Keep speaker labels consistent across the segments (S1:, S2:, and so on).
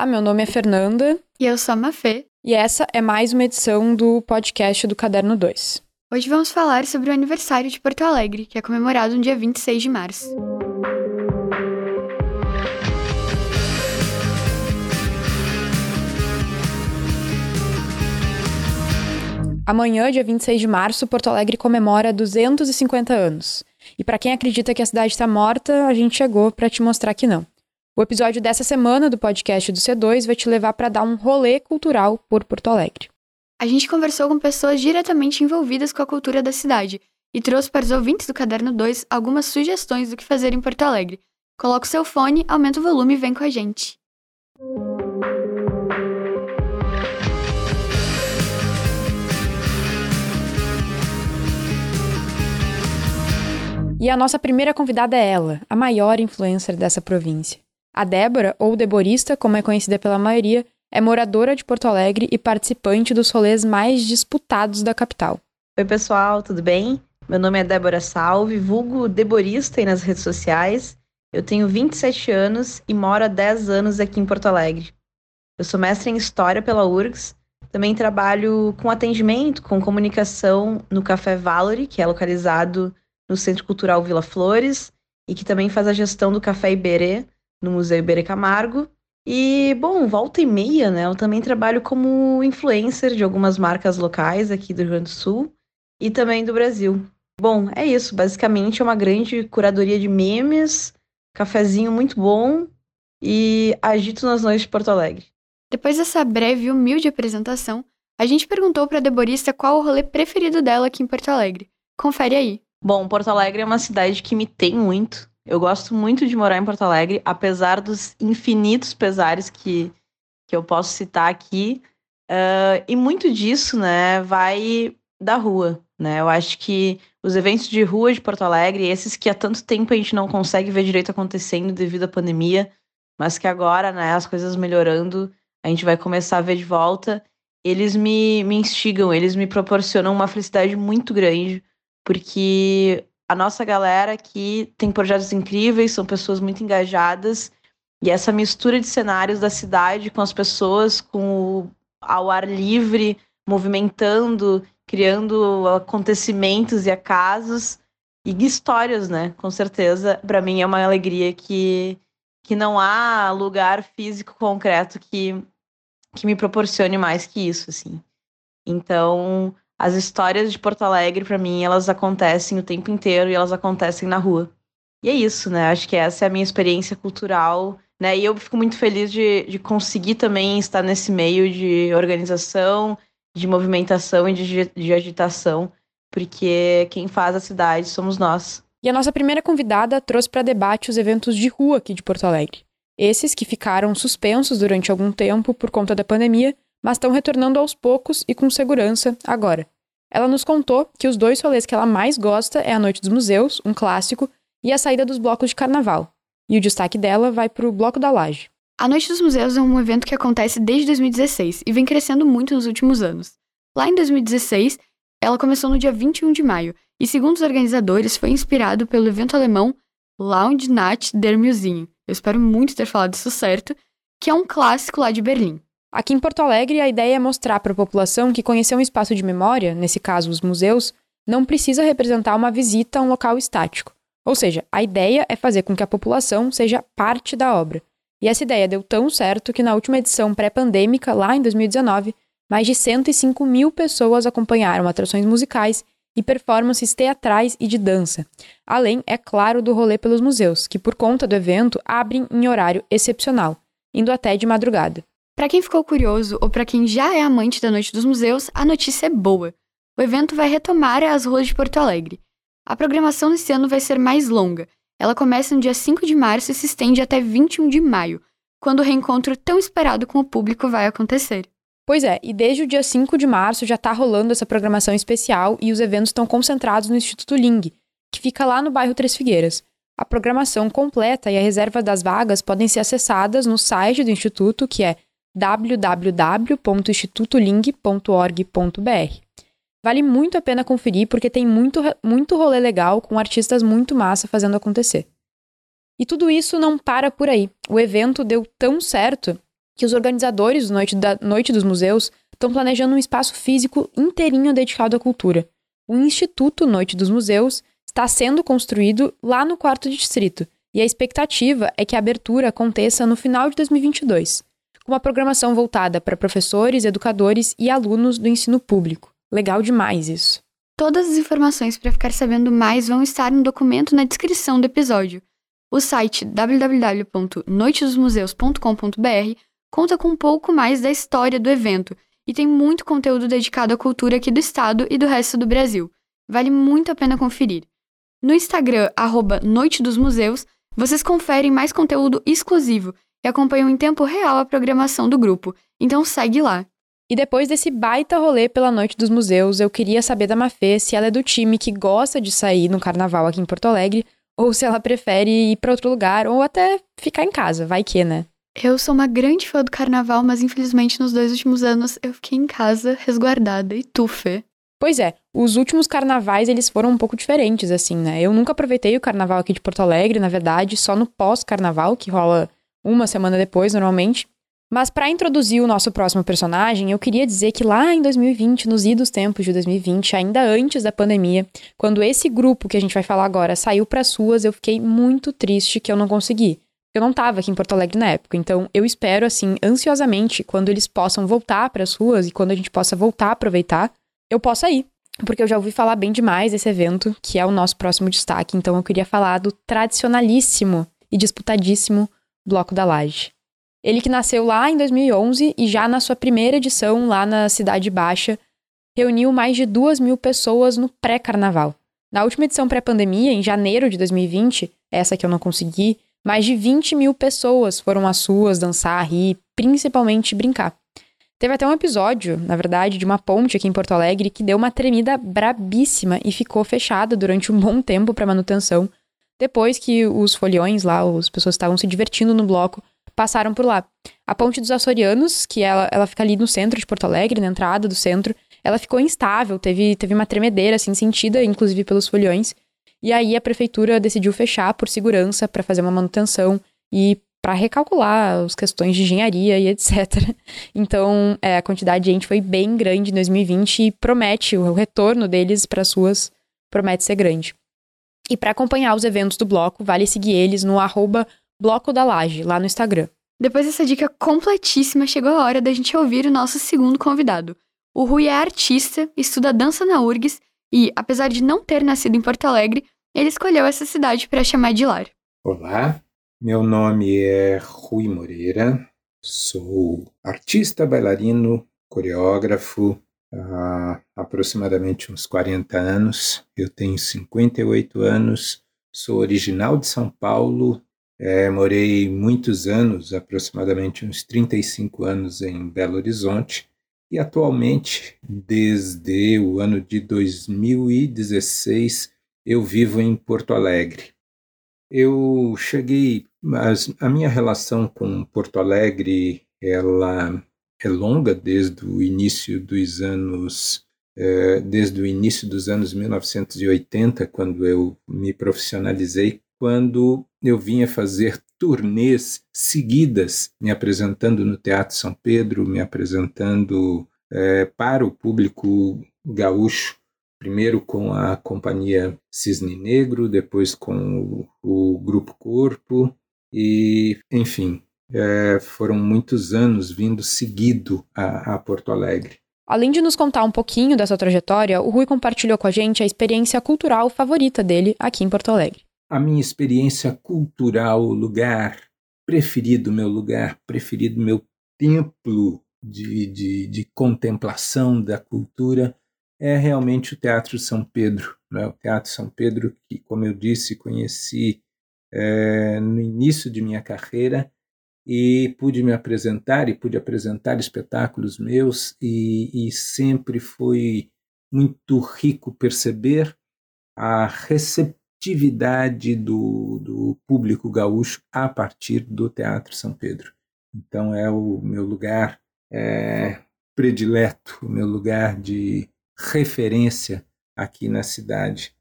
S1: Olá, meu nome é Fernanda.
S2: E eu sou a Mafê.
S1: E essa é mais uma edição do podcast do Caderno 2.
S2: Hoje vamos falar sobre o aniversário de Porto Alegre, que é comemorado no dia 26 de março.
S1: Amanhã, dia 26 de março, Porto Alegre comemora 250 anos. E para quem acredita que a cidade está morta, a gente chegou para te mostrar que não. O episódio dessa semana do podcast do C2 vai te levar para dar um rolê cultural por Porto Alegre.
S2: A gente conversou com pessoas diretamente envolvidas com a cultura da cidade e trouxe para os ouvintes do Caderno 2 algumas sugestões do que fazer em Porto Alegre. Coloca o seu fone, aumenta o volume e vem com a gente.
S1: E a nossa primeira convidada é ela, a maior influencer dessa província. A Débora, ou Deborista, como é conhecida pela maioria, é moradora de Porto Alegre e participante dos rolês mais disputados da capital.
S3: Oi, pessoal, tudo bem? Meu nome é Débora Salve, vulgo Deborista nas redes sociais. Eu tenho 27 anos e moro há 10 anos aqui em Porto Alegre. Eu sou mestre em História pela URGS, também trabalho com atendimento, com comunicação no Café Valory, que é localizado no Centro Cultural Vila Flores e que também faz a gestão do Café Iberê no Museu Iberê Camargo. E, bom, volta e meia, né? Eu também trabalho como influencer de algumas marcas locais aqui do Rio Grande do Sul e também do Brasil. Bom, é isso. Basicamente é uma grande curadoria de memes, cafezinho muito bom e agito nas noites de Porto Alegre.
S2: Depois dessa breve e humilde apresentação, a gente perguntou para a Deborista qual o rolê preferido dela aqui em Porto Alegre. Confere aí.
S3: Bom, Porto Alegre é uma cidade que me tem muito. Eu gosto muito de morar em Porto Alegre, apesar dos infinitos pesares que, que eu posso citar aqui. Uh, e muito disso, né, vai da rua, né? Eu acho que os eventos de rua de Porto Alegre, esses que há tanto tempo a gente não consegue ver direito acontecendo devido à pandemia, mas que agora, né, as coisas melhorando, a gente vai começar a ver de volta. Eles me, me instigam, eles me proporcionam uma felicidade muito grande porque a nossa galera aqui tem projetos incríveis, são pessoas muito engajadas, e essa mistura de cenários da cidade com as pessoas, com o, ao ar livre, movimentando, criando acontecimentos e acasos e histórias, né? Com certeza, para mim é uma alegria que que não há lugar físico concreto que que me proporcione mais que isso, assim. Então, as histórias de Porto Alegre, para mim, elas acontecem o tempo inteiro e elas acontecem na rua. E é isso, né? Acho que essa é a minha experiência cultural, né? E eu fico muito feliz de, de conseguir também estar nesse meio de organização, de movimentação e de, de agitação, porque quem faz a cidade somos nós.
S1: E a nossa primeira convidada trouxe para debate os eventos de rua aqui de Porto Alegre. Esses que ficaram suspensos durante algum tempo por conta da pandemia, mas estão retornando aos poucos e com segurança agora. Ela nos contou que os dois rolês que ela mais gosta é a Noite dos Museus, um clássico, e a saída dos blocos de carnaval. E o destaque dela vai para o Bloco da Laje.
S2: A Noite dos Museus é um evento que acontece desde 2016 e vem crescendo muito nos últimos anos. Lá em 2016, ela começou no dia 21 de maio e, segundo os organizadores, foi inspirado pelo evento alemão Lounge Nacht der Museum. Eu espero muito ter falado isso certo, que é um clássico lá de Berlim.
S1: Aqui em Porto Alegre, a ideia é mostrar para a população que conhecer um espaço de memória, nesse caso os museus, não precisa representar uma visita a um local estático. Ou seja, a ideia é fazer com que a população seja parte da obra. E essa ideia deu tão certo que na última edição pré-pandêmica, lá em 2019, mais de 105 mil pessoas acompanharam atrações musicais e performances teatrais e de dança. Além, é claro, do rolê pelos museus, que por conta do evento abrem em horário excepcional, indo até de madrugada.
S2: Para quem ficou curioso ou para quem já é amante da Noite dos Museus, a notícia é boa. O evento vai retomar as ruas de Porto Alegre. A programação desse ano vai ser mais longa. Ela começa no dia 5 de março e se estende até 21 de maio, quando o reencontro tão esperado com o público vai acontecer.
S1: Pois é, e desde o dia 5 de março já está rolando essa programação especial e os eventos estão concentrados no Instituto Ling, que fica lá no bairro Três Figueiras. A programação completa e a reserva das vagas podem ser acessadas no site do Instituto, que é www.institutoling.org.br. Vale muito a pena conferir porque tem muito, muito rolê legal com artistas muito massa fazendo acontecer. E tudo isso não para por aí. O evento deu tão certo que os organizadores do Noite, da Noite dos Museus estão planejando um espaço físico inteirinho dedicado à cultura. O Instituto Noite dos Museus está sendo construído lá no quarto distrito, e a expectativa é que a abertura aconteça no final de 2022, com uma programação voltada para professores, educadores e alunos do ensino público. Legal demais isso.
S2: Todas as informações para ficar sabendo mais vão estar no documento na descrição do episódio. O site www.noitedosmuseus.com.br conta com um pouco mais da história do evento e tem muito conteúdo dedicado à cultura aqui do estado e do resto do Brasil. Vale muito a pena conferir. No Instagram, arroba Noite dos Museus, vocês conferem mais conteúdo exclusivo e acompanham em tempo real a programação do grupo, então segue lá.
S1: E depois desse baita rolê pela Noite dos Museus, eu queria saber da Mafê se ela é do time que gosta de sair no carnaval aqui em Porto Alegre, ou se ela prefere ir para outro lugar, ou até ficar em casa, vai que, né?
S2: Eu sou uma grande fã do carnaval, mas infelizmente nos dois últimos anos eu fiquei em casa, resguardada. E tu, Fê?
S1: Pois é, os últimos carnavais eles foram um pouco diferentes, assim, né? Eu nunca aproveitei o carnaval aqui de Porto Alegre, na verdade, só no pós-carnaval, que rola uma semana depois, normalmente. Mas para introduzir o nosso próximo personagem, eu queria dizer que lá em 2020, nos idos tempos de 2020, ainda antes da pandemia, quando esse grupo que a gente vai falar agora saiu para as ruas, eu fiquei muito triste que eu não consegui. Eu não estava aqui em Porto Alegre na época, então eu espero assim ansiosamente quando eles possam voltar para as ruas e quando a gente possa voltar a aproveitar eu possa ir. Porque eu já ouvi falar bem demais desse evento, que é o nosso próximo destaque. Então eu queria falar do tradicionalíssimo e disputadíssimo Bloco da Laje. Ele que nasceu lá em 2011 e já na sua primeira edição, lá na Cidade Baixa, reuniu mais de duas mil pessoas no pré-carnaval. Na última edição pré-pandemia, em janeiro de 2020, essa que eu não consegui, mais de 20 mil pessoas foram às ruas dançar, rir, principalmente brincar. Teve até um episódio, na verdade, de uma ponte aqui em Porto Alegre que deu uma tremida brabíssima e ficou fechada durante um bom tempo para manutenção, depois que os foliões lá, as pessoas estavam se divertindo no bloco, passaram por lá. A ponte dos Açorianos, que ela, ela fica ali no centro de Porto Alegre, na entrada do centro, ela ficou instável, teve, teve uma tremedeira, assim, sentida, inclusive pelos foliões. E aí a prefeitura decidiu fechar por segurança para fazer uma manutenção e para recalcular as questões de engenharia e etc. Então, é, a quantidade de gente foi bem grande em 2020 e promete, o retorno deles para as promete ser grande. E para acompanhar os eventos do bloco, vale seguir eles no arroba Bloco da Laje, lá no Instagram.
S2: Depois dessa dica completíssima, chegou a hora da gente ouvir o nosso segundo convidado. O Rui é artista, estuda dança na URGS e, apesar de não ter nascido em Porto Alegre, ele escolheu essa cidade para chamar de lar.
S4: Olá, meu nome é Rui Moreira, sou artista, bailarino, coreógrafo há aproximadamente uns 40 anos. Eu tenho 58 anos, sou original de São Paulo, é, morei muitos anos, aproximadamente uns 35 anos em Belo Horizonte e atualmente, desde o ano de 2016, eu vivo em Porto Alegre. Eu cheguei, mas a minha relação com Porto Alegre, ela é longa desde o início dos anos é, desde o início dos anos 1980, quando eu me profissionalizei, quando eu vinha fazer turnês seguidas, me apresentando no Teatro São Pedro, me apresentando é, para o público gaúcho primeiro com a companhia Cisne Negro, depois com o, o Grupo Corpo, e, enfim, é, foram muitos anos vindo seguido a, a Porto Alegre.
S1: Além de nos contar um pouquinho dessa trajetória, o Rui compartilhou com a gente a experiência cultural favorita dele aqui em Porto Alegre.
S4: A minha experiência cultural, o lugar preferido, meu lugar preferido, meu templo de, de, de contemplação da cultura é realmente o Teatro São Pedro. Né? O Teatro São Pedro, que, como eu disse, conheci é, no início de minha carreira e pude me apresentar e pude apresentar espetáculos meus e, e sempre foi muito rico perceber a receptividade do, do público gaúcho a partir do Teatro São Pedro. Então é o meu lugar é, predileto, o meu lugar de referência aqui na cidade.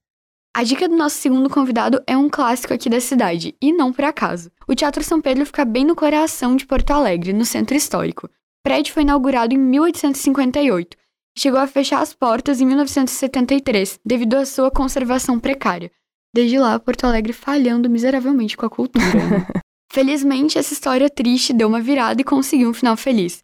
S2: A dica do nosso segundo convidado é um clássico aqui da cidade, e não por acaso. O Teatro São Pedro fica bem no coração de Porto Alegre, no centro histórico. O prédio foi inaugurado em 1858 e chegou a fechar as portas em 1973, devido à sua conservação precária. Desde lá, Porto Alegre falhando miseravelmente com a cultura. Felizmente, essa história triste deu uma virada e conseguiu um final feliz.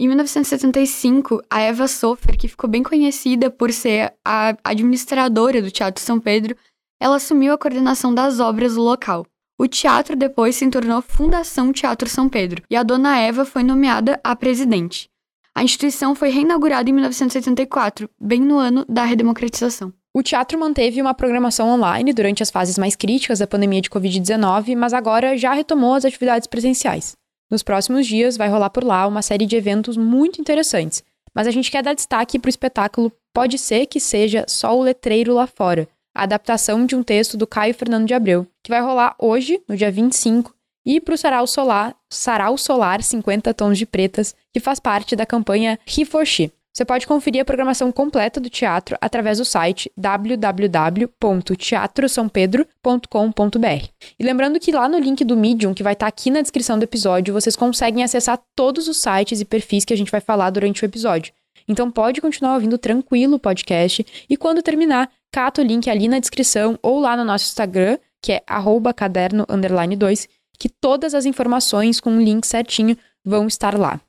S2: Em 1975, a Eva Sofer, que ficou bem conhecida por ser a administradora do Teatro São Pedro, ela assumiu a coordenação das obras do local. O teatro depois se tornou Fundação Teatro São Pedro e a dona Eva foi nomeada a presidente. A instituição foi reinaugurada em 1984, bem no ano da redemocratização.
S1: O teatro manteve uma programação online durante as fases mais críticas da pandemia de Covid-19, mas agora já retomou as atividades presenciais. Nos próximos dias vai rolar por lá uma série de eventos muito interessantes, mas a gente quer dar destaque para o espetáculo Pode Ser Que Seja Só o Letreiro Lá Fora, a adaptação de um texto do Caio Fernando de Abreu, que vai rolar hoje, no dia 25, e para o Sarau Solar, Sarau Solar 50 Tons de Pretas, que faz parte da campanha He for She. Você pode conferir a programação completa do teatro através do site www.teatrosampedro.com.br. E lembrando que lá no link do Medium, que vai estar aqui na descrição do episódio, vocês conseguem acessar todos os sites e perfis que a gente vai falar durante o episódio. Então pode continuar ouvindo tranquilo o podcast e quando terminar, cata o link ali na descrição ou lá no nosso Instagram, que é caderno 2, que todas as informações com o link certinho vão estar lá.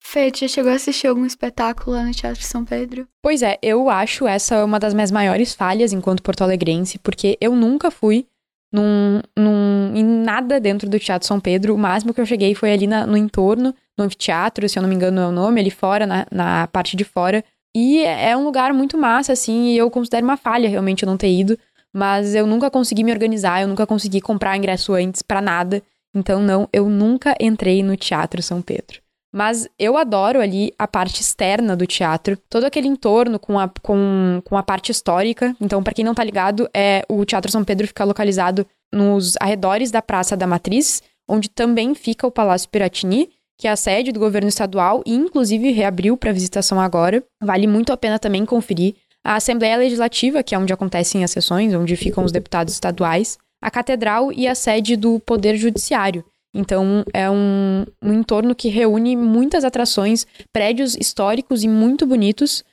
S2: Fê, já chegou a assistir algum espetáculo lá no Teatro São Pedro?
S1: Pois é, eu acho essa uma das minhas maiores falhas enquanto porto-alegrense, porque eu nunca fui num, num, em nada dentro do Teatro São Pedro. O máximo que eu cheguei foi ali na, no entorno, no anfiteatro, se eu não me engano é o nome, ali fora, na, na parte de fora. E é um lugar muito massa, assim, e eu considero uma falha realmente eu não ter ido. Mas eu nunca consegui me organizar, eu nunca consegui comprar ingresso antes para nada. Então, não, eu nunca entrei no Teatro São Pedro. Mas eu adoro ali a parte externa do teatro, todo aquele entorno com a, com, com a parte histórica. Então, para quem não tá ligado, é o Teatro São Pedro fica localizado nos arredores da Praça da Matriz, onde também fica o Palácio Piratini, que é a sede do governo estadual e inclusive reabriu para visitação agora. Vale muito a pena também conferir a Assembleia Legislativa, que é onde acontecem as sessões, onde ficam os deputados estaduais, a Catedral e a sede do Poder Judiciário. Então, é um, um entorno que reúne muitas atrações, prédios históricos e muito bonitos.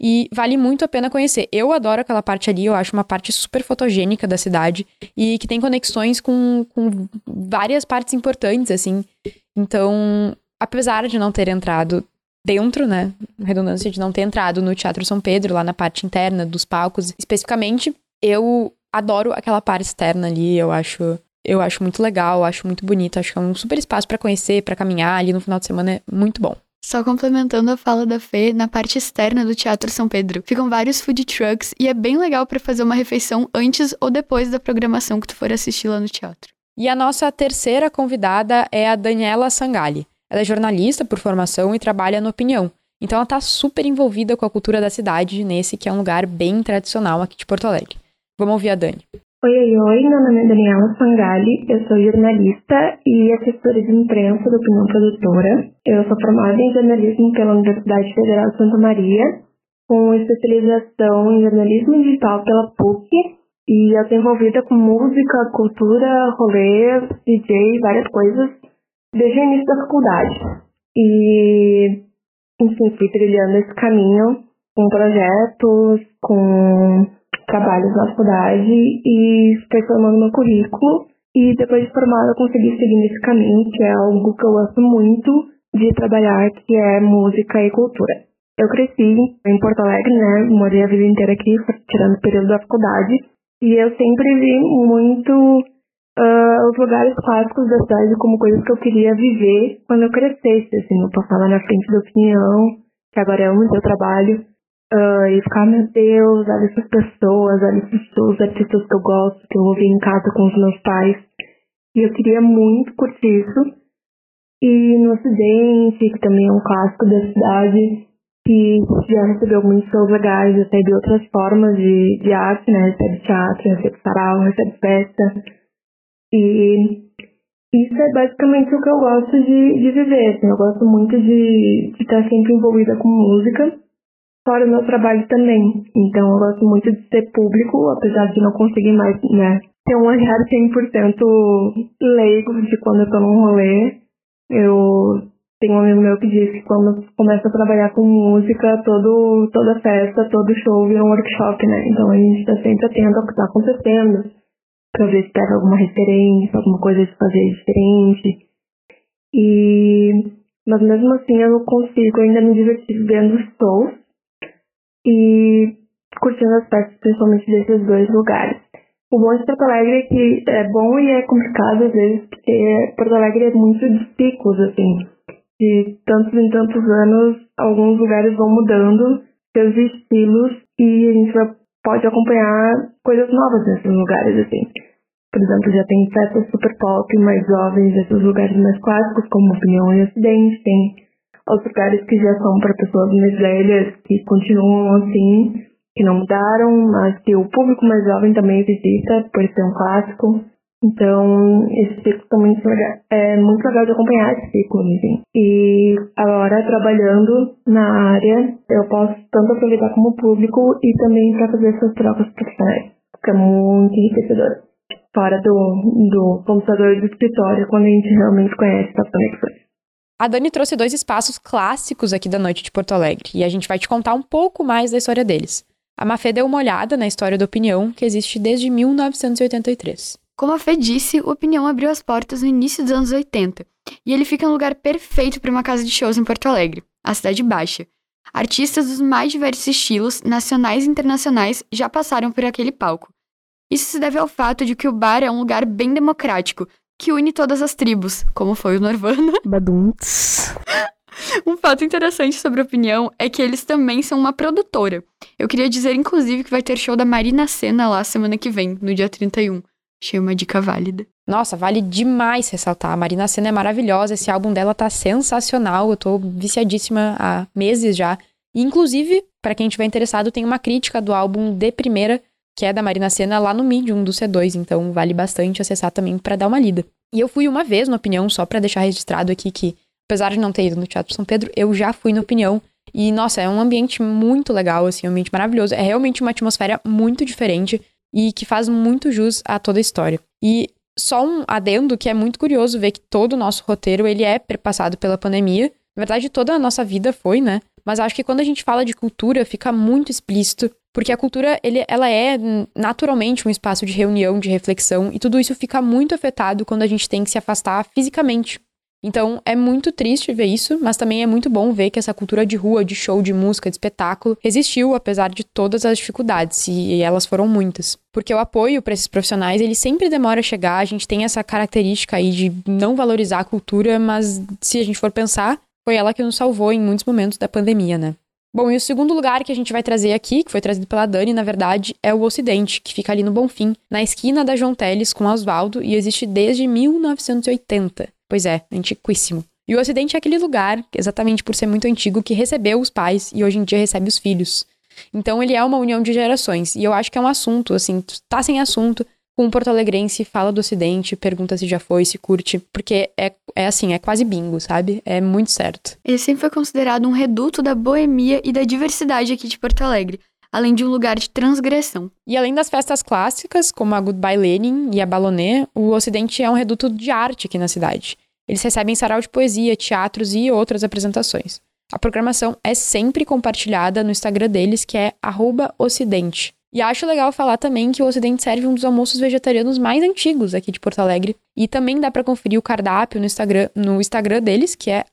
S1: E vale muito a pena conhecer. Eu adoro aquela parte ali, eu acho uma parte super fotogênica da cidade e que tem conexões com, com várias partes importantes, assim. Então, apesar de não ter entrado dentro, né, redundância de não ter entrado no Teatro São Pedro, lá na parte interna dos palcos, especificamente, eu adoro aquela parte externa ali, eu acho eu acho muito legal, acho muito bonito, acho que é um super espaço para conhecer, para caminhar ali no final de semana, é muito bom.
S2: Só complementando a fala da Fê, na parte externa do Teatro São Pedro ficam vários food trucks e é bem legal para fazer uma refeição antes ou depois da programação que tu for assistir lá no teatro.
S1: E a nossa terceira convidada é a Daniela Sangali. Ela é jornalista por formação e trabalha no Opinião. Então ela tá super envolvida com a cultura da cidade, nesse que é um lugar bem tradicional aqui de Porto Alegre. Vamos ouvir a Dani.
S5: Oi, oi, oi, meu nome é Daniela Sangali, eu sou jornalista e assessora de imprensa da Opinião Produtora. Eu sou formada em jornalismo pela Universidade Federal de Santa Maria, com especialização em jornalismo digital pela PUC e eu estou envolvida com música, cultura, rolê, DJ, várias coisas, desde o início da faculdade. E, enfim, fui trilhando esse caminho com projetos, com trabalhos na faculdade e fui formando meu currículo. E depois de formada, eu consegui seguir nesse caminho, que é algo que eu gosto muito de trabalhar, que é música e cultura. Eu cresci em Porto Alegre, né? Morei a vida inteira aqui, tirando o período da faculdade. E eu sempre vi muito uh, os lugares clássicos da cidade como coisas que eu queria viver quando eu crescesse. Assim, eu passava na frente da opinião, que agora é o meu trabalho. Uh, e ficar, meu Deus, olha essas pessoas, olha esses os artistas que eu gosto, que eu ouvi em casa com os meus pais. E eu queria muito curtir isso. E no Ocidente, que também é um clássico da cidade, que já recebeu muitos shows legais, recebe outras formas de, de arte, né? Recebe teatro, recebe sarau, recebe festa. E isso é basicamente o que eu gosto de, de viver. Assim, eu gosto muito de, de estar sempre envolvida com música. Fora do meu trabalho também. Então eu gosto muito de ser público, apesar de não conseguir mais, né, ter um olhar 100% leigo de quando eu tô num rolê. Eu tenho um amigo meu que diz que quando começa a trabalhar com música, todo, toda festa, todo show vira um workshop, né? Então a gente tá sempre atento ao que tá acontecendo, pra ver se pega alguma referência, alguma coisa de fazer diferente. E... Mas mesmo assim eu consigo ainda me divertir vendo shows e curtindo as festas, principalmente desses dois lugares. O bom de Porto Alegre é que é bom e é complicado às vezes, porque Porto Alegre é muito de picos, assim. De tantos em tantos anos, alguns lugares vão mudando seus estilos e a gente pode acompanhar coisas novas nesses lugares, assim. Por exemplo, já tem festas super pop, mais jovens, esses lugares mais clássicos, como Opinião e Ocidente, tem outros lugares que já são para pessoas mais velhas, que continuam assim, que não mudaram, mas que o público mais jovem também visita, por ser um clássico. Então, esse ciclo também é muito legal de acompanhar esse ciclo, enfim. E agora, trabalhando na área, eu posso tanto aproveitar como público e também para fazer essas trocas profissionais, que é muito enriquecedor. Fora do, do computador do escritório, quando a gente realmente conhece as conexões.
S1: A Dani trouxe dois espaços clássicos aqui da noite de Porto Alegre e a gente vai te contar um pouco mais da história deles. A Mafê deu uma olhada na história da Opinião, que existe desde 1983.
S2: Como a Fê disse, o Opinião abriu as portas no início dos anos 80 e ele fica no lugar perfeito para uma casa de shows em Porto Alegre, a Cidade Baixa. Artistas dos mais diversos estilos, nacionais e internacionais, já passaram por aquele palco. Isso se deve ao fato de que o bar é um lugar bem democrático, que une todas as tribos, como foi o Nirvana.
S1: Badunts.
S2: Um fato interessante sobre a opinião é que eles também são uma produtora. Eu queria dizer, inclusive, que vai ter show da Marina Senna lá semana que vem, no dia 31. Achei uma dica válida.
S1: Nossa, vale demais ressaltar. A Marina Senna é maravilhosa, esse álbum dela tá sensacional. Eu tô viciadíssima há meses já. E, inclusive, para quem tiver interessado, tem uma crítica do álbum de primeira que é da Marina Senna, lá no Medium do C2, então vale bastante acessar também para dar uma lida. E eu fui uma vez no Opinião, só para deixar registrado aqui que, apesar de não ter ido no Teatro São Pedro, eu já fui no Opinião. E, nossa, é um ambiente muito legal, assim, um ambiente maravilhoso. É realmente uma atmosfera muito diferente e que faz muito jus a toda a história. E só um adendo que é muito curioso ver que todo o nosso roteiro, ele é perpassado pela pandemia. Na verdade, toda a nossa vida foi, né? Mas acho que quando a gente fala de cultura, fica muito explícito porque a cultura, ele, ela é naturalmente um espaço de reunião, de reflexão, e tudo isso fica muito afetado quando a gente tem que se afastar fisicamente. Então, é muito triste ver isso, mas também é muito bom ver que essa cultura de rua, de show, de música, de espetáculo, resistiu apesar de todas as dificuldades, e elas foram muitas. Porque o apoio para esses profissionais, ele sempre demora a chegar, a gente tem essa característica aí de não valorizar a cultura, mas se a gente for pensar, foi ela que nos salvou em muitos momentos da pandemia, né? Bom, e o segundo lugar que a gente vai trazer aqui, que foi trazido pela Dani, na verdade, é o Ocidente, que fica ali no Bonfim, na esquina da João Teles com Oswaldo e existe desde 1980. Pois é, antiquíssimo. E o Ocidente é aquele lugar, exatamente por ser muito antigo, que recebeu os pais e hoje em dia recebe os filhos. Então ele é uma união de gerações. E eu acho que é um assunto, assim, tá sem assunto, com um porto-alegrense, fala do Ocidente, pergunta se já foi, se curte, porque é, é assim, é quase bingo, sabe? É muito certo.
S2: Ele sempre foi considerado um reduto da boemia e da diversidade aqui de Porto Alegre, além de um lugar de transgressão.
S1: E além das festas clássicas, como a Goodbye Lenin e a Ballonê, o Ocidente é um reduto de arte aqui na cidade. Eles recebem sarau de poesia, teatros e outras apresentações. A programação é sempre compartilhada no Instagram deles, que é ocidente. E acho legal falar também que o Ocidente serve um dos almoços vegetarianos mais antigos aqui de Porto Alegre. E também dá para conferir o cardápio no Instagram, no Instagram deles, que é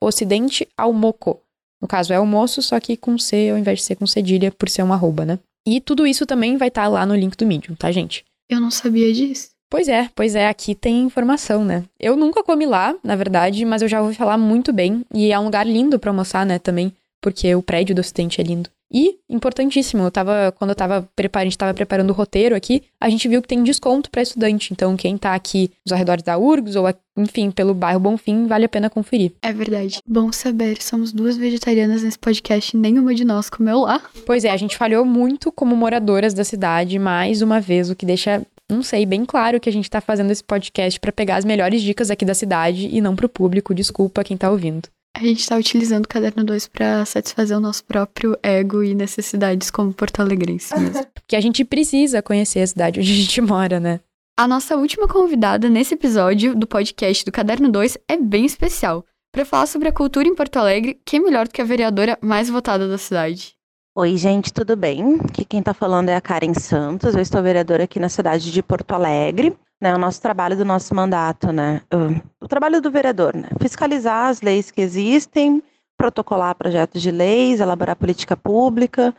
S1: @ocidentealmoco. No caso é almoço, só que com C ao invés de ser com cedilha, por ser um arroba, né? E tudo isso também vai estar tá lá no link do Medium, tá, gente?
S2: Eu não sabia disso.
S1: Pois é, pois é, aqui tem informação, né? Eu nunca comi lá, na verdade, mas eu já ouvi falar muito bem. E é um lugar lindo pra almoçar, né, também, porque o prédio do Ocidente é lindo. E, importantíssimo, eu tava, quando eu tava preparando, a gente tava preparando o roteiro aqui, a gente viu que tem desconto para estudante. Então, quem tá aqui nos arredores da URGS ou, enfim, pelo bairro Bonfim, vale a pena conferir.
S2: É verdade. Bom saber, somos duas vegetarianas nesse podcast e nenhuma de nós comeu lá.
S1: Pois é, a gente falhou muito como moradoras da cidade, mais uma vez, o que deixa não sei, bem claro que a gente tá fazendo esse podcast para pegar as melhores dicas aqui da cidade e não pro público. Desculpa quem tá ouvindo.
S2: A gente tá utilizando o caderno 2 para satisfazer o nosso próprio ego e necessidades como porto-alegrense mesmo.
S1: Porque a gente precisa conhecer a cidade onde a gente mora, né?
S2: A nossa última convidada nesse episódio do podcast do Caderno 2 é bem especial. Para falar sobre a cultura em Porto Alegre, quem melhor do que a vereadora mais votada da cidade?
S6: Oi, gente, tudo bem? Aqui quem está falando é a Karen Santos, eu estou vereadora aqui na cidade de Porto Alegre. Né, o nosso trabalho do nosso mandato, né? O, trabalho do vereador, né? Fiscalizar as leis que existem, protocolar projetos de leis, elaborar política pública,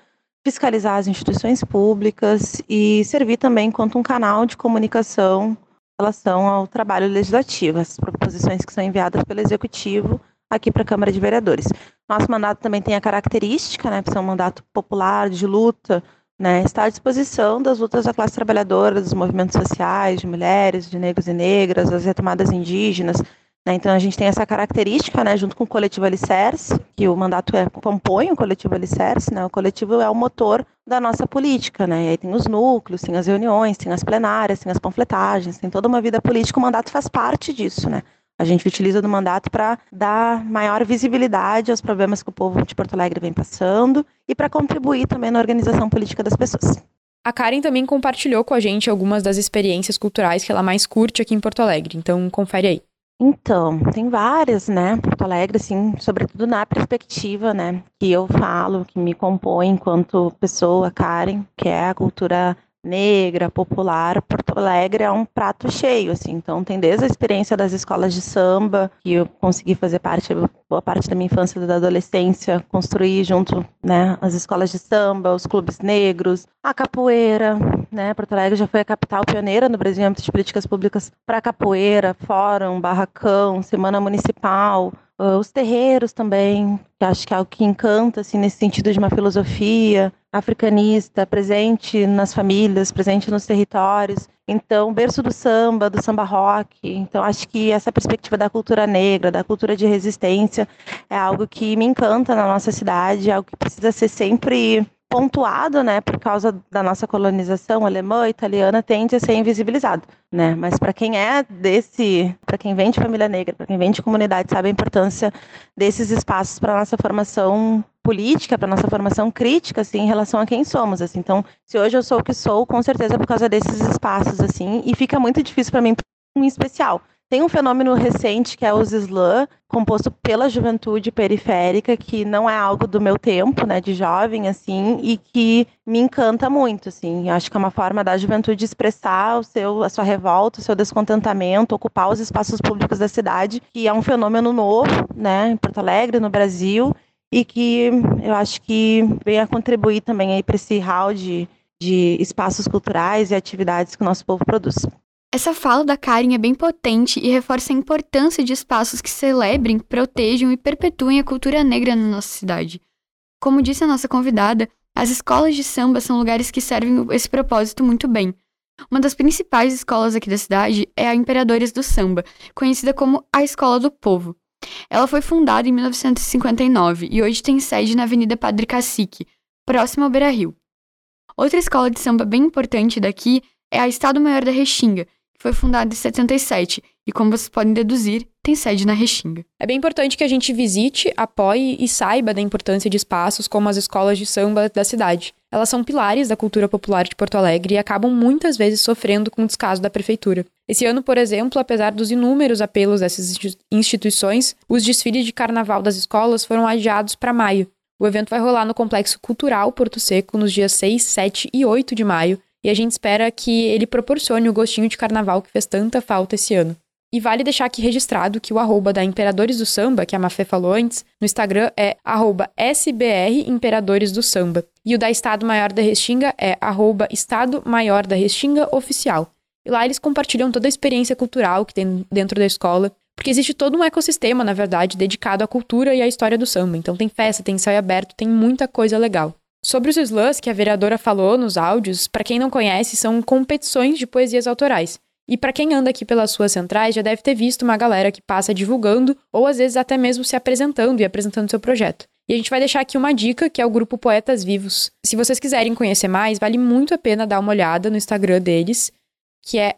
S6: fiscalizar as instituições públicas e servir também enquanto um canal de comunicação em relação ao trabalho legislativo, as proposições que são enviadas pelo Executivo aqui para a Câmara de Vereadores. Nosso mandato também tem a característica, né, de ser um mandato popular, de luta, né, está à disposição das lutas da classe trabalhadora, dos movimentos sociais, de mulheres, de negros e negras, das retomadas indígenas, né? Então a gente tem essa característica, né, junto com o coletivo Alicerce, que o mandato é, compõe o coletivo Alicerce, né? o coletivo é o motor da nossa política, né? E aí tem os núcleos, tem as reuniões, tem as plenárias, tem as panfletagens, tem toda uma vida política, o mandato faz parte disso, né? A gente utiliza do mandato para dar maior visibilidade aos problemas que o povo de Porto Alegre vem passando e para contribuir também na organização política das pessoas.
S1: A Karen também compartilhou com a gente algumas das experiências culturais que ela mais curte aqui em Porto Alegre, então confere aí.
S6: Então, tem várias, né? Porto Alegre, assim, sobretudo na perspectiva, né, que eu falo, que me compõe enquanto pessoa, Karen, que é a cultura negra, popular, Porto Alegre é um prato cheio, assim. Então tem desde a experiência das escolas de samba, que eu consegui fazer parte, boa parte da minha infância e da adolescência, construir junto, né, as escolas de samba, os clubes negros, a capoeira, né? Porto Alegre já foi a capital pioneira no Brasil em âmbito de políticas públicas para capoeira, fórum, barracão, semana municipal, Uh, os terreiros também, que acho que é algo que encanta, assim, nesse sentido de uma filosofia africanista, presente nas famílias, presente nos territórios. Então, berço do samba, do samba rock. Então, acho que essa perspectiva da cultura negra, da cultura de resistência, é algo que me encanta na nossa cidade, é algo que precisa ser sempre pontuado, né, por causa da nossa colonização alemã, italiana, tende a ser invisibilizado, né? Mas para quem é desse, para quem vem de família negra, para quem vem de comunidade, sabe a importância desses espaços para nossa formação política, para nossa formação crítica, assim, em relação a quem somos, assim. Então, se hoje eu sou o que sou, com certeza é por causa desses espaços, assim, e fica muito difícil para mim, em especial, tem um fenômeno recente que é os slam, composto pela juventude periférica, que não é algo do meu tempo, né, de jovem, assim, e que me encanta muito, assim. Acho que é uma forma da juventude expressar o seu, a sua revolta, o seu descontentamento, ocupar os espaços públicos da cidade, que é um fenômeno novo, né, em Porto Alegre, no Brasil, e que eu acho que vem a contribuir também aí para esse hall de, de espaços culturais e atividades que o nosso povo produz.
S2: Essa fala da Karen é bem potente e reforça a importância de espaços que celebrem, protejam e perpetuem a cultura negra na nossa cidade. Como disse a nossa convidada, as escolas de samba são lugares que servem esse propósito muito bem. Uma das principais escolas aqui da cidade é a Imperadores do Samba, conhecida como a Escola do Povo. Ela foi fundada em 1959 e hoje tem sede na Avenida Padre Cacique, próximo ao Beira Rio. Outra escola de samba bem importante daqui é a Estado Maior da Restinga, foi fundada em 77 e, como vocês podem deduzir, tem sede na Restinga.
S1: É bem importante que a gente visite, apoie e saiba da importância de espaços como as escolas de samba da cidade. Elas são pilares da cultura popular de Porto Alegre e acabam muitas vezes sofrendo com o descaso da prefeitura. Esse ano, por exemplo, apesar dos inúmeros apelos dessas instituições, os desfiles de carnaval das escolas foram adiados para maio. O evento vai rolar no Complexo Cultural Porto Seco nos dias 6, 7 e 8 de maio, e a gente espera que ele proporcione o gostinho de carnaval que fez tanta falta esse ano. E vale deixar aqui registrado que o arroba da Imperadores do Samba, que a Mafê falou antes, no Instagram é arroba SBR Imperadores do Samba. E o da Estado Maior da Restinga é arroba Estado Maior da Restinga Oficial. E lá eles compartilham toda a experiência cultural que tem dentro da escola, porque existe todo um ecossistema, na verdade, dedicado à cultura e à história do samba. Então tem festa, tem ensaio aberto, tem muita coisa legal. Sobre os slams que a vereadora falou nos áudios, para quem não conhece, são competições de poesias autorais. E para quem anda aqui pelas suas centrais, já deve ter visto uma galera que passa divulgando ou às vezes até mesmo se apresentando e apresentando seu projeto. E a gente vai deixar aqui uma dica, que é o grupo Poetas Vivos. Se vocês quiserem conhecer mais, vale muito a pena dar uma olhada no Instagram deles, que é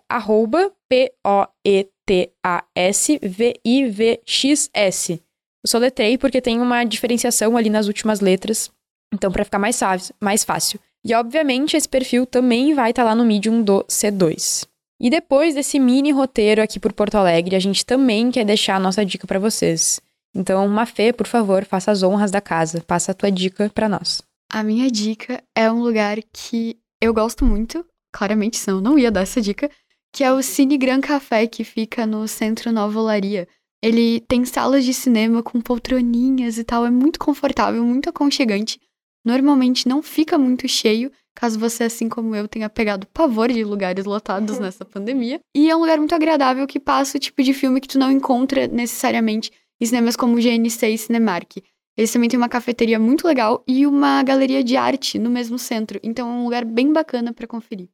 S1: P-O-E-T-A-S-V-I-V-X-S. Eu soletrei porque tem uma diferenciação ali nas últimas letras, então para ficar mais fácil, mais fácil. E obviamente esse perfil também vai estar tá lá no Medium do C2. E depois desse mini roteiro aqui por Porto Alegre, a gente também quer deixar a nossa dica para vocês. Então, Mafê, por favor, faça as honras da casa. Passa a tua dica para nós.
S2: A minha dica é um lugar que eu gosto muito, claramente, senão eu não ia dar essa dica, que é o Cine Gran Café, que fica no Centro Nova Olaria. Ele tem salas de cinema com poltroninhas e tal, é muito confortável, muito aconchegante. Normalmente não fica muito cheio, caso você, assim como eu, tenha pegado pavor de lugares lotados nessa pandemia. E é um lugar muito agradável que passa o tipo de filme que tu não encontra necessariamente em cinemas como GNC e Cinemark. Eles também têm uma cafeteria muito legal e uma galeria de arte no mesmo centro, então é um lugar bem bacana para conferir.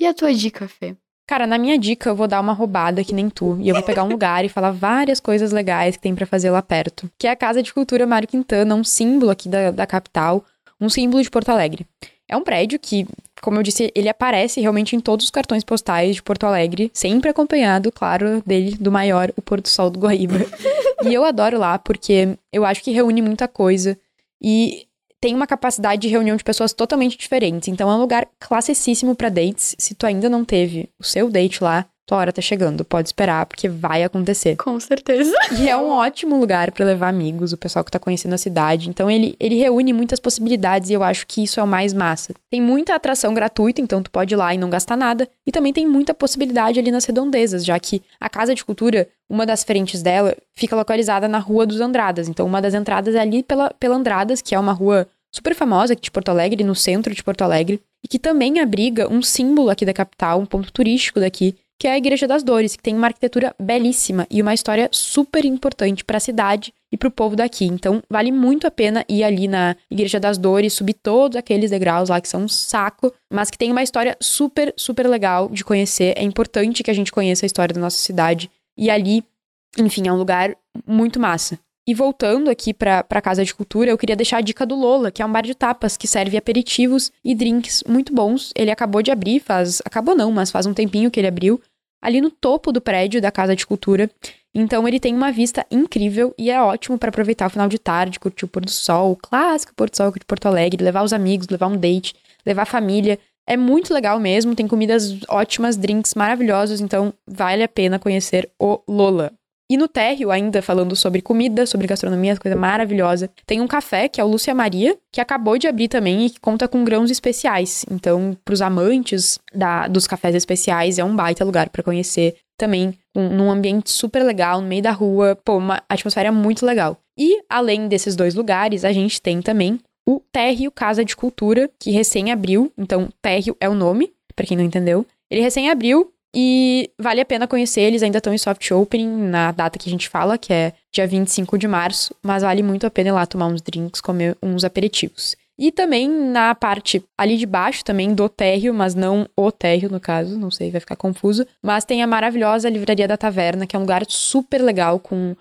S2: E a tua dica, Fê?
S1: Cara, na minha dica eu vou dar uma roubada que nem tu, e eu vou pegar um lugar e falar várias coisas legais que tem para fazer lá perto, que é a Casa de Cultura Mário Quintana, um símbolo aqui da, da capital, um símbolo de Porto Alegre. É um prédio que, como eu disse, ele aparece realmente em todos os cartões postais de Porto Alegre, sempre acompanhado, claro, dele, do maior, o pôr do sol do Guaíba. e eu adoro lá porque eu acho que reúne muita coisa e tem uma capacidade de reunião de pessoas totalmente diferentes. Então é um lugar classicíssimo para dates. Se tu ainda não teve o seu date lá, tua hora tá chegando, pode esperar, porque vai acontecer.
S2: Com certeza.
S1: E é um ótimo lugar para levar amigos, o pessoal que tá conhecendo a cidade. Então ele, ele reúne muitas possibilidades e eu acho que isso é o mais massa. Tem muita atração gratuita, então tu pode ir lá e não gastar nada. E também tem muita possibilidade ali nas redondezas, já que a Casa de Cultura, uma das frentes dela, fica localizada na Rua dos Andradas. Então uma das entradas é ali pela, pela Andradas, que é uma rua super famosa aqui de Porto Alegre, no centro de Porto Alegre, e que também abriga um símbolo aqui da capital, um ponto turístico daqui, que é a Igreja das Dores, que tem uma arquitetura belíssima e uma história super importante para a cidade e para o povo daqui. Então, vale muito a pena ir ali na Igreja das Dores, subir todos aqueles degraus lá que são um saco, mas que tem uma história super, super legal de conhecer. É importante que a gente conheça a história da nossa cidade. E ali, enfim, é um lugar muito massa. E voltando aqui para a Casa de Cultura, eu queria deixar a dica do Lola, que é um bar de tapas que serve aperitivos e drinks muito bons. Ele acabou de abrir, faz. Acabou não, mas faz um tempinho que ele abriu ali no topo do prédio da Casa de Cultura. Então ele tem uma vista incrível e é ótimo para aproveitar o final de tarde, curtir o pôr do sol, o clássico pôr do sol de Porto Alegre, levar os amigos, levar um date, levar a família. É muito legal mesmo, tem comidas ótimas, drinks maravilhosos, então vale a pena conhecer o Lola. E no térreo, ainda falando sobre comida, sobre gastronomia, coisa maravilhosa, tem um café que é o Lúcia Maria, que acabou de abrir também e que conta com grãos especiais. Então, para os amantes da, dos cafés especiais, é um baita lugar para conhecer também um, num ambiente super legal, no meio da rua, pô, uma atmosfera muito legal. E além desses dois lugares, a gente tem também o Térreo Casa de Cultura, que recém abriu. Então, Térreo é o nome, para quem não entendeu. Ele recém abriu e vale a pena conhecer, eles ainda estão em soft opening na data que a gente fala, que é dia 25 de março, mas vale muito a pena ir lá tomar uns drinks, comer uns aperitivos. E também na parte ali de baixo também do térreo, mas não o térreo no caso, não sei, vai ficar confuso, mas tem a maravilhosa livraria da taverna, que é um lugar super legal com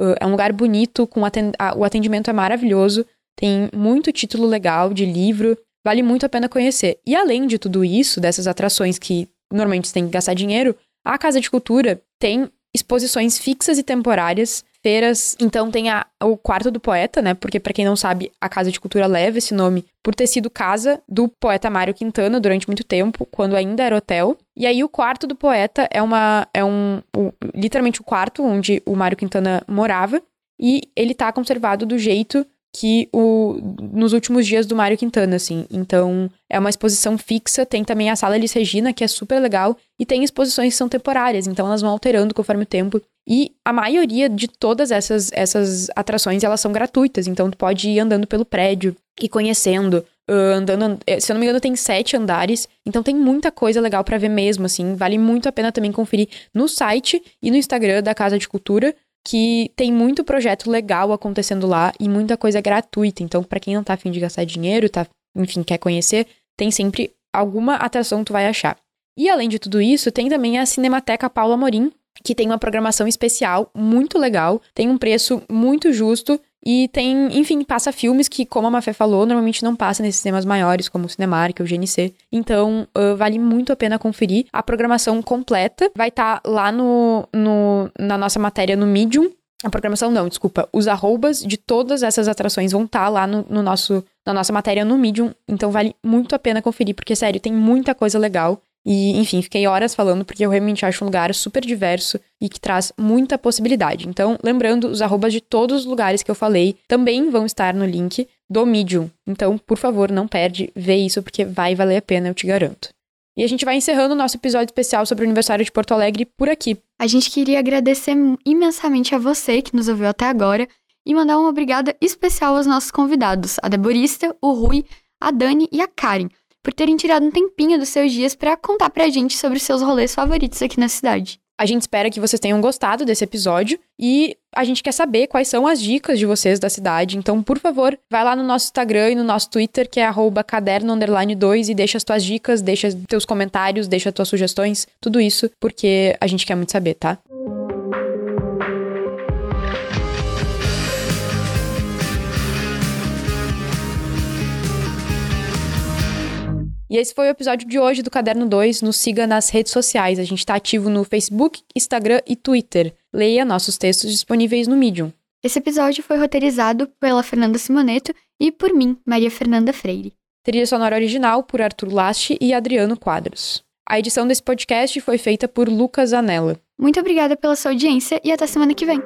S1: uh, é um lugar bonito, com atend o atendimento é maravilhoso, tem muito título legal de livro, vale muito a pena conhecer. E além de tudo isso, dessas atrações que normalmente você tem que gastar dinheiro, a Casa de Cultura tem exposições fixas e temporárias, feiras. Então tem a, o quarto do poeta, né? Porque para quem não sabe, a Casa de Cultura leva esse nome por ter sido casa do poeta Mário Quintana durante muito tempo, quando ainda era hotel. E aí o quarto do poeta é uma é um o, literalmente o quarto onde o Mário Quintana morava e ele tá conservado do jeito que o, nos últimos dias do Mário Quintana, assim. Então, é uma exposição fixa. Tem também a Sala Elis Regina, que é super legal. E tem exposições que são temporárias, então elas vão alterando conforme o tempo. E a maioria de todas essas, essas atrações, elas são gratuitas. Então, tu pode ir andando pelo prédio e conhecendo. Uh, andando, eh, se eu não me engano, tem sete andares. Então, tem muita coisa legal para ver mesmo, assim. Vale muito a pena também conferir no site e no Instagram da Casa de Cultura que tem muito projeto legal acontecendo lá e muita coisa gratuita. Então, para quem não tá afim de gastar dinheiro, tá, enfim, quer conhecer, tem sempre alguma atração que tu vai achar. E além de tudo isso, tem também a Cinemateca Paula Morim, que tem uma programação especial muito legal, tem um preço muito justo e tem, enfim, passa filmes que, como a Mafé falou, normalmente não passa nesses cinemas maiores, como o Cinemark o GNC. Então, uh, vale muito a pena conferir. A programação completa vai estar tá lá no, no, na nossa matéria no Medium, A programação não, desculpa. Os arrobas de todas essas atrações vão estar tá lá no, no, nosso, na nossa matéria no Medium. Então vale muito a pena conferir, porque, sério, tem muita coisa legal. E, enfim, fiquei horas falando porque eu realmente acho um lugar super diverso e que traz muita possibilidade. Então, lembrando, os arrobas de todos os lugares que eu falei também vão estar no link do Medium. Então, por favor, não perde, vê isso porque vai valer a pena, eu te garanto. E a gente vai encerrando o nosso episódio especial sobre o aniversário de Porto Alegre por aqui.
S2: A gente queria agradecer imensamente a você que nos ouviu até agora e mandar uma obrigada especial aos nossos convidados, a Deborista, o Rui, a Dani e a Karen, por terem tirado um tempinho dos seus dias para contar pra gente sobre os seus rolês favoritos aqui na cidade.
S1: A gente espera que vocês tenham gostado desse episódio e a gente quer saber quais são as dicas de vocês da cidade. Então, por favor, vai lá no nosso Instagram e no nosso Twitter, que é caderno_2 e deixa as tuas dicas, deixa teus comentários, deixa tuas sugestões, tudo isso, porque a gente quer muito saber, tá? E esse foi o episódio de hoje do Caderno 2. Nos siga nas redes sociais. A gente está ativo no Facebook, Instagram e Twitter. Leia nossos textos disponíveis no Medium.
S2: Esse episódio foi roteirizado pela Fernanda Simoneto e por mim, Maria Fernanda Freire.
S1: Trilha sonora original por Arthur Laste e Adriano Quadros. A edição desse podcast foi feita por Lucas Anella.
S2: Muito obrigada pela sua audiência e até semana que vem.